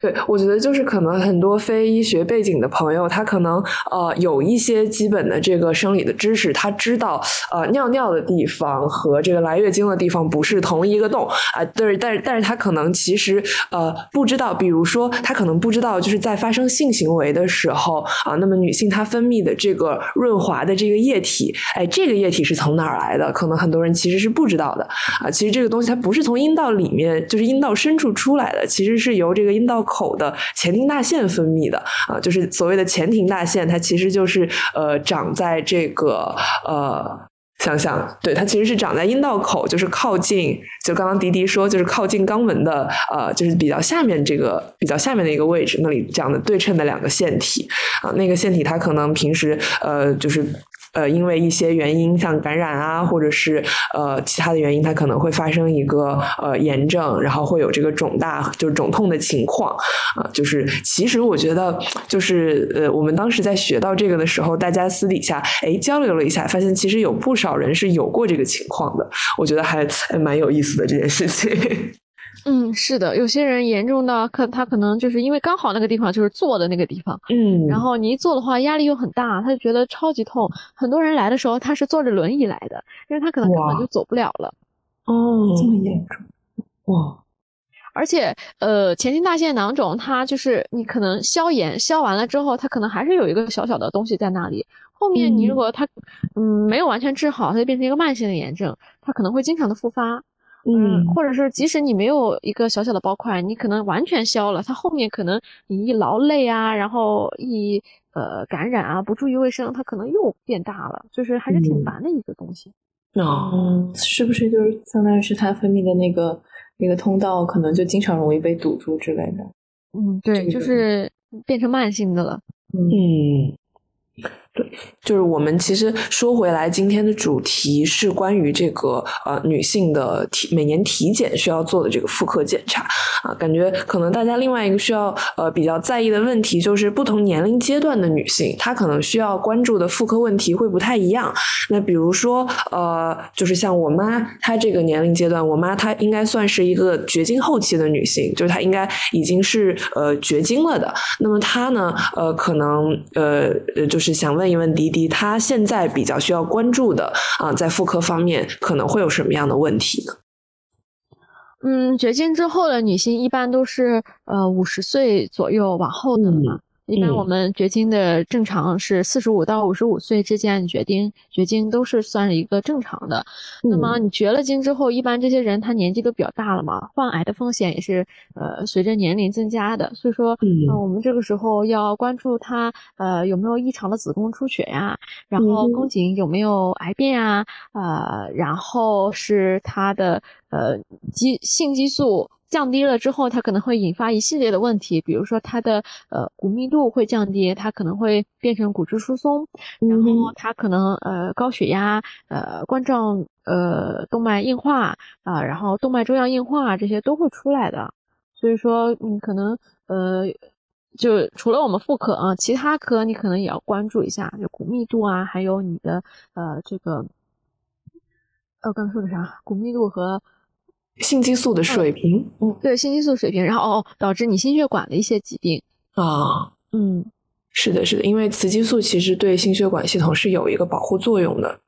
对，我觉得就是可能很多非医学背景的朋友，他可能呃有一些基本的这个生理的知识，他知道呃尿尿的地方和这个来月经的地方不是同一个洞啊，对，但是但是他可能其实呃不知道，比如说他可能不知道就是在发生性行为的时候啊，那么女性她分泌的这个润滑的这个液体，哎，这个液体是从哪儿来的？可能很多人其实是不知道的啊，其实这个东西它不是从阴道里面，就是阴道深处出来的，其实是由这个阴道。口的前庭大腺分泌的啊，就是所谓的前庭大腺，它其实就是呃长在这个呃想想，对，它其实是长在阴道口，就是靠近，就刚刚迪迪说，就是靠近肛门的呃，就是比较下面这个比较下面的一个位置，那里这样的对称的两个腺体啊，那个腺体它可能平时呃就是。呃，因为一些原因，像感染啊，或者是呃其他的原因，它可能会发生一个呃炎症，然后会有这个肿大，就是肿痛的情况啊。就是其实我觉得，就是呃，我们当时在学到这个的时候，大家私底下哎交流了一下，发现其实有不少人是有过这个情况的。我觉得还蛮有意思的这件事情。嗯，是的，有些人严重到可他可能就是因为刚好那个地方就是坐的那个地方，嗯，然后你一坐的话压力又很大，他就觉得超级痛。很多人来的时候他是坐着轮椅来的，因为他可能根本就走不了了。哦，这么严重，哇！而且，呃，前庭大腺囊肿，它就是你可能消炎消完了之后，它可能还是有一个小小的东西在那里。后面你如果它，嗯，没有完全治好，它就变成一个慢性的炎症，它可能会经常的复发。嗯，或者是即使你没有一个小小的包块，你可能完全消了，它后面可能你一劳累啊，然后一呃感染啊，不注意卫生，它可能又变大了，就是还是挺烦的一个东西。哦，是不是就是相当于是它分泌的那个？那个通道可能就经常容易被堵住之类的。嗯，对，就是变成慢性的了。嗯。对，就是我们其实说回来，今天的主题是关于这个呃女性的体每年体检需要做的这个妇科检查啊，感觉可能大家另外一个需要呃比较在意的问题就是不同年龄阶段的女性，她可能需要关注的妇科问题会不太一样。那比如说呃，就是像我妈她这个年龄阶段，我妈她应该算是一个绝经后期的女性，就是她应该已经是呃绝经了的。那么她呢呃可能呃呃就是想问。问一问迪迪，她现在比较需要关注的啊，在妇科方面可能会有什么样的问题呢？嗯，绝经之后的女性一般都是呃五十岁左右往后的嘛。一般我们绝经的正常是四十五到五十五岁之间绝经，绝经都是算是一个正常的。那么你绝了经之后，一般这些人他年纪都比较大了嘛，患癌的风险也是呃随着年龄增加的。所以说，嗯，我们这个时候要关注他呃有没有异常的子宫出血呀，然后宫颈有没有癌变啊，呃，然后是他的呃激性激素。降低了之后，它可能会引发一系列的问题，比如说它的呃骨密度会降低，它可能会变成骨质疏松，然后它可能呃高血压，呃冠状呃动脉硬化啊，然后动脉粥样硬化这些都会出来的。所以说，你可能呃就除了我们妇科啊，其他科你可能也要关注一下，就骨密度啊，还有你的呃这个呃刚才说的啥，骨密度和。性激素的水平，嗯，对，性激素水平，然后哦，导致你心血管的一些疾病啊，嗯，是的，是的，因为雌激素其实对心血管系统是有一个保护作用的，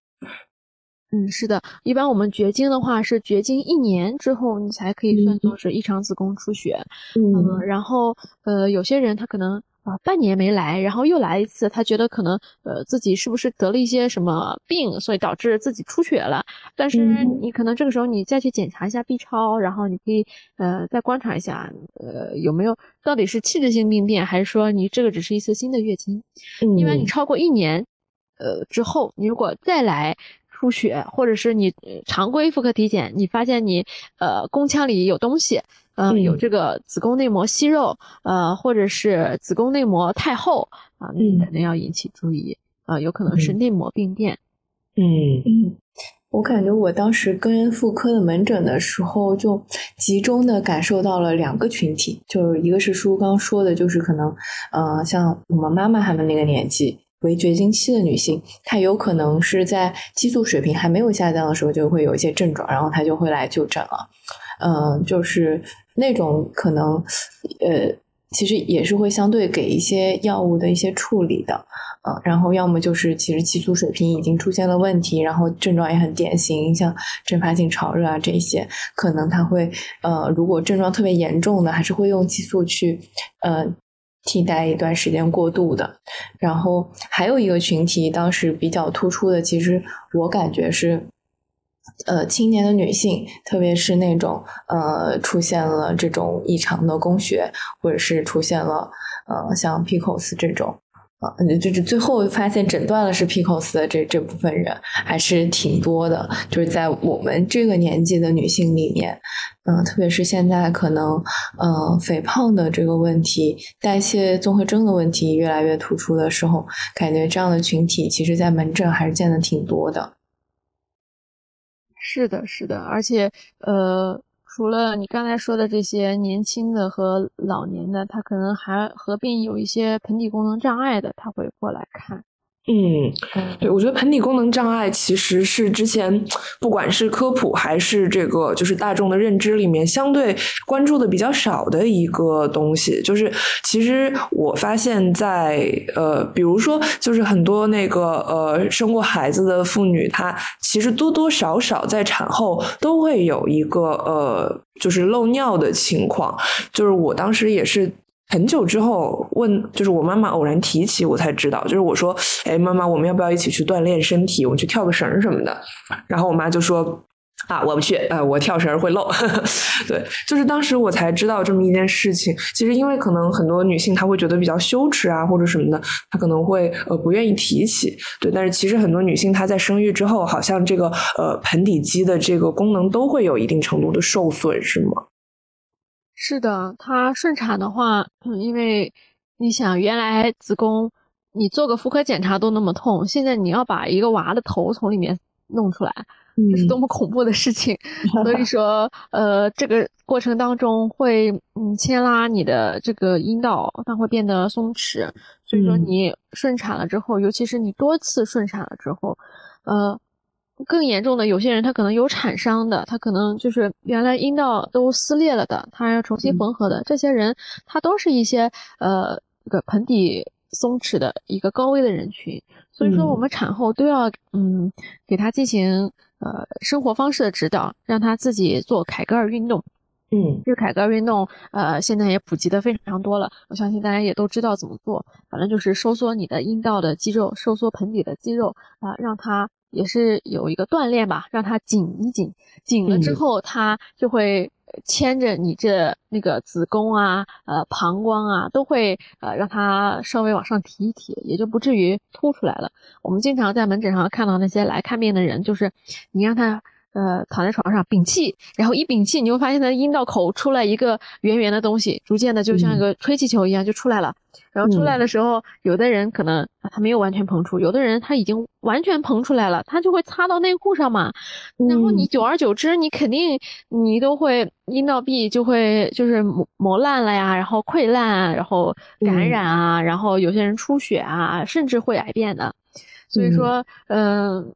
嗯，是的，一般我们绝经的话是绝经一年之后，你才可以算作是异常子宫出血，嗯，然后呃，有些人他可能。啊，半年没来，然后又来一次，他觉得可能呃自己是不是得了一些什么病，所以导致自己出血了。但是你可能这个时候你再去检查一下 B 超，然后你可以呃再观察一下，呃有没有到底是器质性病变，还是说你这个只是一次新的月经？因为你超过一年呃之后，你如果再来出血，或者是你常规妇科体检，你发现你呃宫腔里有东西。嗯，有这个子宫内膜息肉，呃，或者是子宫内膜太厚啊，那肯定要引起注意啊，有可能是内膜病变。嗯嗯，我感觉我当时跟妇科的门诊的时候，就集中的感受到了两个群体，就是一个是叔刚说的，就是可能，呃，像我们妈妈他们那个年纪为绝经期的女性，她有可能是在激素水平还没有下降的时候，就会有一些症状，然后她就会来就诊了。嗯，就是那种可能，呃，其实也是会相对给一些药物的一些处理的，嗯，然后要么就是其实激素水平已经出现了问题，然后症状也很典型，像阵发性潮热啊这些，可能他会，呃，如果症状特别严重的，还是会用激素去，呃，替代一段时间过渡的。然后还有一个群体，当时比较突出的，其实我感觉是。呃，青年的女性，特别是那种呃出现了这种异常的宫血，或者是出现了呃像 PCOS 这种，啊，就是最后发现诊断了是 PCOS 的这这部分人还是挺多的，就是在我们这个年纪的女性里面，嗯，特别是现在可能呃肥胖的这个问题、代谢综合征的问题越来越突出的时候，感觉这样的群体其实在门诊还是见的挺多的。是的，是的，而且，呃，除了你刚才说的这些年轻的和老年的，他可能还合并有一些盆底功能障碍的，他会过来看。嗯，对，我觉得盆底功能障碍其实是之前不管是科普还是这个就是大众的认知里面相对关注的比较少的一个东西。就是其实我发现，在呃，比如说，就是很多那个呃生过孩子的妇女，她其实多多少少在产后都会有一个呃，就是漏尿的情况。就是我当时也是。很久之后问，就是我妈妈偶然提起，我才知道。就是我说：“哎，妈妈，我们要不要一起去锻炼身体？我们去跳个绳什么的。”然后我妈就说：“啊，我不去，呃，我跳绳会漏。”对，就是当时我才知道这么一件事情。其实因为可能很多女性她会觉得比较羞耻啊，或者什么的，她可能会呃不愿意提起。对，但是其实很多女性她在生育之后，好像这个呃盆底肌的这个功能都会有一定程度的受损，是吗？是的，它顺产的话，嗯，因为你想，原来子宫你做个妇科检查都那么痛，现在你要把一个娃的头从里面弄出来，这是多么恐怖的事情。所以说，呃，这个过程当中会嗯牵拉你的这个阴道，它会变得松弛。所以说，你顺产了之后，尤其是你多次顺产了之后，呃。更严重的，有些人他可能有产伤的，他可能就是原来阴道都撕裂了的，他要重新缝合的。这些人他都是一些呃这个盆底松弛的一个高危的人群，所以说我们产后都要嗯给他进行呃生活方式的指导，让他自己做凯格尔运动。嗯，这凯格尔运动呃现在也普及的非常多了，我相信大家也都知道怎么做。反正就是收缩你的阴道的肌肉，收缩盆底的肌肉啊，让它。也是有一个锻炼吧，让它紧一紧，紧了之后，它就会牵着你这那个子宫啊、呃膀胱啊，都会呃让它稍微往上提一提，也就不至于凸出来了。我们经常在门诊上看到那些来看病的人，就是你让他。呃，躺在床上屏气，然后一屏气，你会发现他的阴道口出来一个圆圆的东西，逐渐的就像一个吹气球一样就出来了。然后出来的时候，有的人可能他没有完全膨出，有的人他已经完全膨出来了，他就会擦到内裤上嘛。然后你久而久之，你肯定你都会阴道壁就会就是磨磨烂了呀，然后溃烂啊，然后感染啊，然后有些人出血啊，甚至会癌变的。所以说，嗯。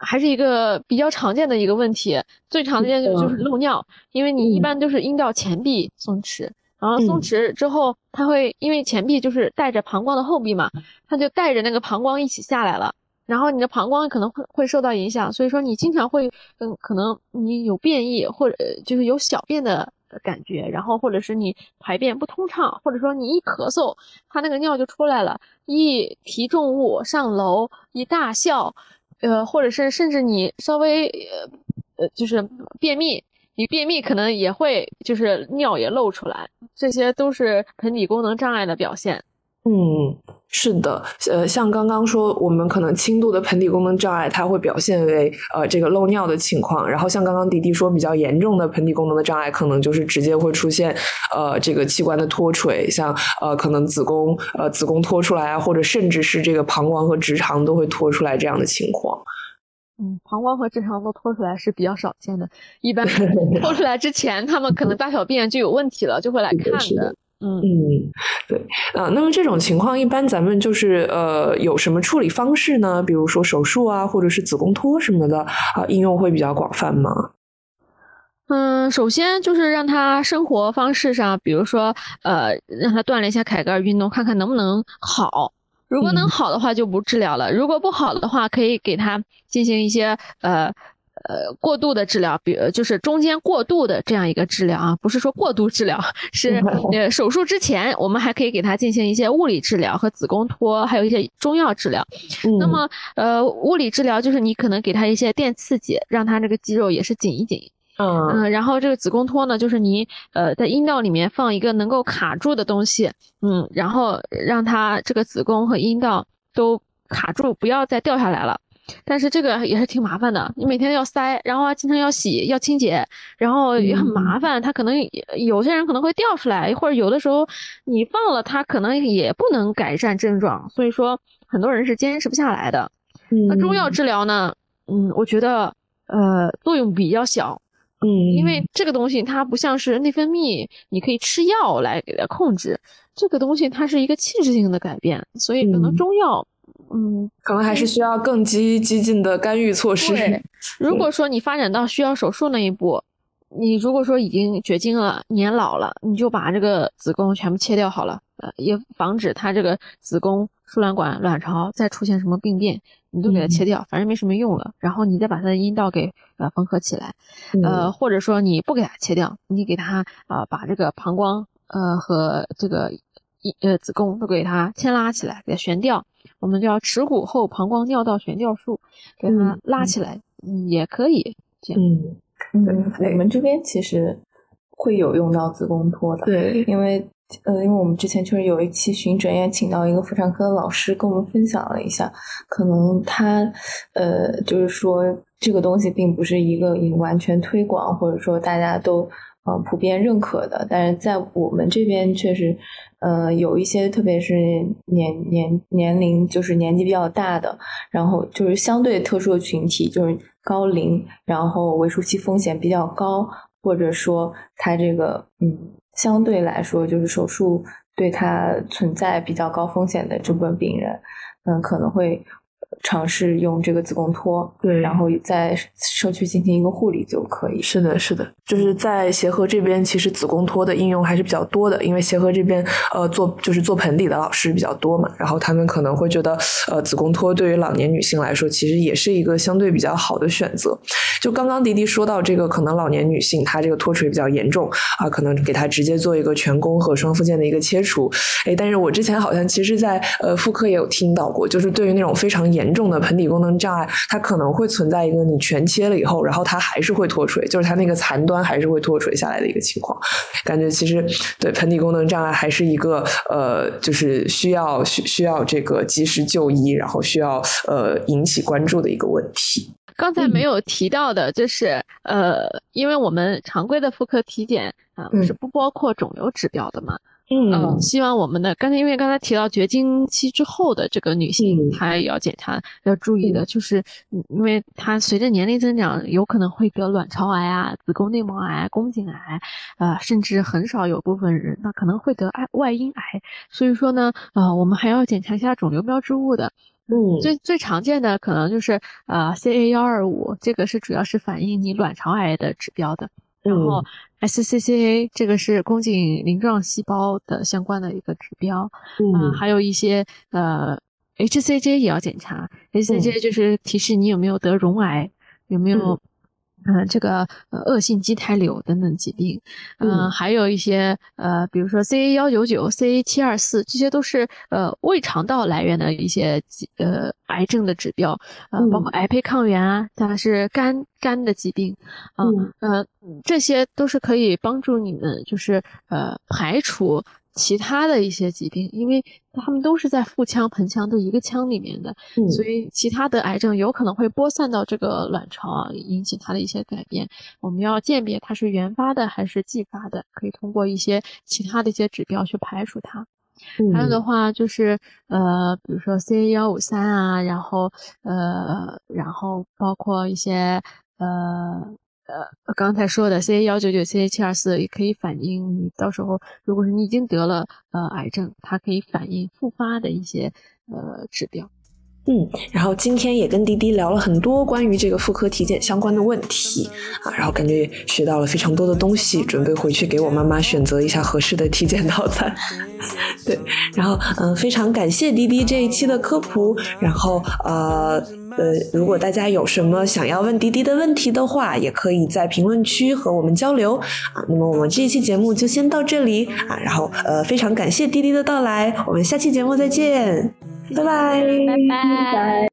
还是一个比较常见的一个问题，最常见的就是漏尿，因为你一般都是阴道前壁松弛，然后松弛之后，它会因为前壁就是带着膀胱的后壁嘛，它就带着那个膀胱一起下来了，然后你的膀胱可能会会受到影响，所以说你经常会嗯，可能你有便意或者就是有小便的感觉，然后或者是你排便不通畅，或者说你一咳嗽，它那个尿就出来了，一提重物上楼，一大笑。呃，或者是甚至你稍微呃呃，就是便秘，你便秘可能也会就是尿也漏出来，这些都是盆底功能障碍的表现。嗯，是的，呃，像刚刚说，我们可能轻度的盆底功能障碍，它会表现为呃这个漏尿的情况，然后像刚刚迪迪说，比较严重的盆底功能的障碍，可能就是直接会出现呃这个器官的脱垂，像呃可能子宫呃子宫脱出来啊，或者甚至是这个膀胱和直肠都会脱出来这样的情况。嗯，膀胱和直肠都脱出来是比较少见的，一般 脱出来之前，他们可能大小便就有问题了，就会来看的。嗯嗯，对啊，那么这种情况一般咱们就是呃有什么处理方式呢？比如说手术啊，或者是子宫脱什么的啊，应用会比较广泛吗？嗯，首先就是让他生活方式上，比如说呃让他锻炼一下凯格尔运动，看看能不能好。如果能好的话，就不治疗了；如果不好的话，可以给他进行一些呃。呃，过度的治疗，比如就是中间过度的这样一个治疗啊，不是说过度治疗，是 呃手术之前，我们还可以给他进行一些物理治疗和子宫托，还有一些中药治疗。那么呃，物理治疗就是你可能给他一些电刺激，让他这个肌肉也是紧一紧。嗯嗯，然后这个子宫托呢，就是你呃在阴道里面放一个能够卡住的东西，嗯，然后让它这个子宫和阴道都卡住，不要再掉下来了。但是这个也是挺麻烦的，你每天要塞，然后经常要洗，要清洁，然后也很麻烦。它可能有些人可能会掉出来，或者有的时候你放了它，可能也不能改善症状。所以说，很多人是坚持不下来的。那中药治疗呢？嗯，我觉得呃作用比较小。嗯，因为这个东西它不像是内分泌，你可以吃药来给它控制。这个东西它是一个器质性的改变，所以可能中药。嗯，可能还是需要更激激进的干预措施。如果说你发展到需要手术那一步，你如果说已经绝经了、年老了，你就把这个子宫全部切掉好了，呃，也防止它这个子宫、输卵管、卵巢再出现什么病变，你都给它切掉，反正没什么用了。然后你再把它的阴道给呃缝合起来，呃，或者说你不给它切掉，你给它啊把这个膀胱呃和这个一呃子宫都给它牵拉起来，给它悬吊，我们叫耻骨后膀胱尿道悬吊术，给它拉起来，嗯，也可以这样。嗯嗯，我们这边其实会有用到子宫托的，对，因为呃，因为我们之前确实有一期巡诊，也请到一个妇产科的老师跟我们分享了一下，可能他呃，就是说这个东西并不是一个已经完全推广，或者说大家都呃普遍认可的，但是在我们这边确实呃有一些，特别是年年年龄就是年纪比较大的，然后就是相对特殊的群体，就是高龄，然后围术期风险比较高，或者说他这个嗯。相对来说，就是手术对他存在比较高风险的这部分病人，嗯，可能会尝试用这个子宫托，对，然后在社区进行一个护理就可以。是的，是的，就是在协和这边，其实子宫托的应用还是比较多的，因为协和这边呃做就是做盆底的老师比较多嘛，然后他们可能会觉得呃子宫托对于老年女性来说，其实也是一个相对比较好的选择。就刚刚迪迪说到这个，可能老年女性她这个脱垂比较严重啊，可能给她直接做一个全宫和双附件的一个切除。哎，但是我之前好像其实，在呃妇科也有听到过，就是对于那种非常严重的盆底功能障碍，它可能会存在一个你全切了以后，然后它还是会脱垂，就是它那个残端还是会脱垂下来的一个情况。感觉其实对盆底功能障碍还是一个呃，就是需要需需要这个及时就医，然后需要呃引起关注的一个问题。刚才没有提到的，就是呃，因为我们常规的妇科体检啊是不包括肿瘤指标的嘛，嗯，希望我们的刚才因为刚才提到绝经期之后的这个女性，她也要检查要注意的，就是因为她随着年龄增长，有可能会得卵巢癌啊、子宫内膜癌、宫颈癌，啊，甚至很少有部分人那可能会得癌外阴癌，所以说呢，呃，我们还要检查一下肿瘤标志物的。嗯，最最常见的可能就是呃 CA 幺二五，这个是主要是反映你卵巢癌的指标的。然后 SCCA 这个是宫颈鳞状细胞的相关的一个指标。嗯，还有一些呃 HCG 也要检查，HCG 就是提示你有没有得绒癌，有没有。嗯，这个呃恶性畸胎瘤等等疾病，嗯，还有一些呃，比如说 CA 幺九九、CA 七二四，这些都是呃胃肠道来源的一些呃癌症的指标，呃，包括癌胚抗原啊，它是肝肝的疾病，嗯。呃，这些都是可以帮助你们就是呃排除。其他的一些疾病，因为他们都是在腹腔、盆腔都一个腔里面的，所以其他的癌症有可能会播散到这个卵巢啊，引起它的一些改变。我们要鉴别它是原发的还是继发的，可以通过一些其他的一些指标去排除它。还有的话就是呃，比如说 CA 幺五三啊，然后呃，然后包括一些呃。呃，刚才说的 CA 幺九九、CA 七二四也可以反映你到时候，如果是你已经得了呃癌症，它可以反映复发的一些呃指标。嗯，然后今天也跟滴滴聊了很多关于这个妇科体检相关的问题啊，然后感觉学到了非常多的东西，准备回去给我妈妈选择一下合适的体检套餐。对，然后嗯，非常感谢滴滴这一期的科普，然后呃。呃，如果大家有什么想要问滴滴的问题的话，也可以在评论区和我们交流啊。那么我们这一期节目就先到这里啊，然后呃，非常感谢滴滴的到来，我们下期节目再见，拜拜，拜拜。